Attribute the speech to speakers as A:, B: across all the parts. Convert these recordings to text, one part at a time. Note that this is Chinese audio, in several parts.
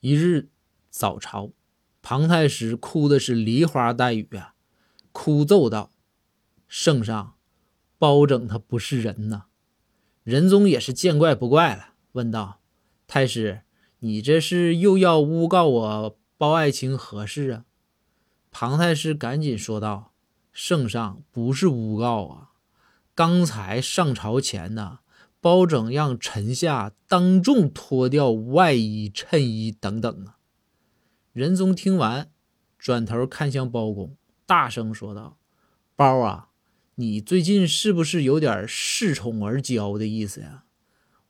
A: 一日早朝，庞太师哭的是梨花带雨啊，哭奏道：“圣上，包拯他不是人呐！”仁宗也是见怪不怪了，问道：“太师，你这是又要诬告我包爱卿何事啊？”庞太师赶紧说道：“圣上不是诬告啊，刚才上朝前呢，包拯让臣下当众脱掉外衣、衬衣等等啊。”仁宗听完，转头看向包公，大声说道：“包啊，你最近是不是有点恃宠而骄的意思呀？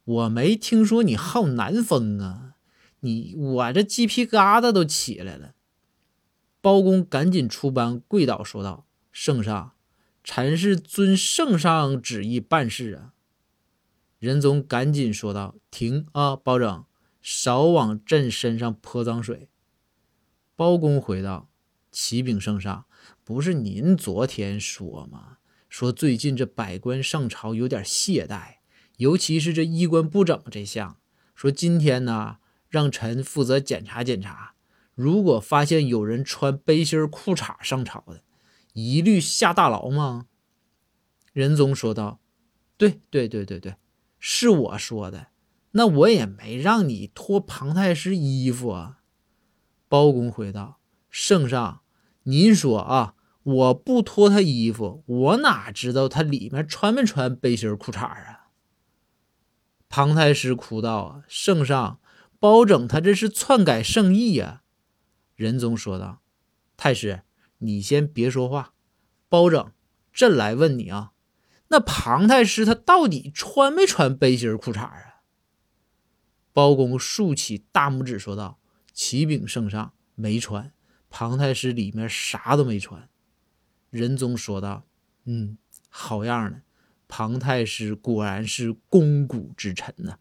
A: 我没听说你好南风啊，你我这鸡皮疙瘩都起来了。”包公赶紧出班，跪倒说道：“圣上，臣是遵圣上旨意办事啊。”仁宗赶紧说道：“停啊，包拯，少往朕身上泼脏水。”包公回道：“启禀圣上，不是您昨天说吗？说最近这百官上朝有点懈怠，尤其是这衣冠不整这项。说今天呢，让臣负责检查检查。”如果发现有人穿背心裤衩上朝的，一律下大牢吗？仁宗说道：“对对对对对，是我说的。那我也没让你脱庞太师衣服啊。”包公回道：“圣上，您说啊，我不脱他衣服，我哪知道他里面穿没穿背心裤衩啊？”庞太师哭道：“，圣上，包拯他这是篡改圣意呀！”仁宗说道：“太师，你先别说话。包拯，朕来问你啊，那庞太师他到底穿没穿背心裤衩啊？”包公竖起大拇指说道：“启禀圣上，没穿。庞太师里面啥都没穿。”仁宗说道：“嗯，好样的，庞太师果然是肱骨之臣呐。”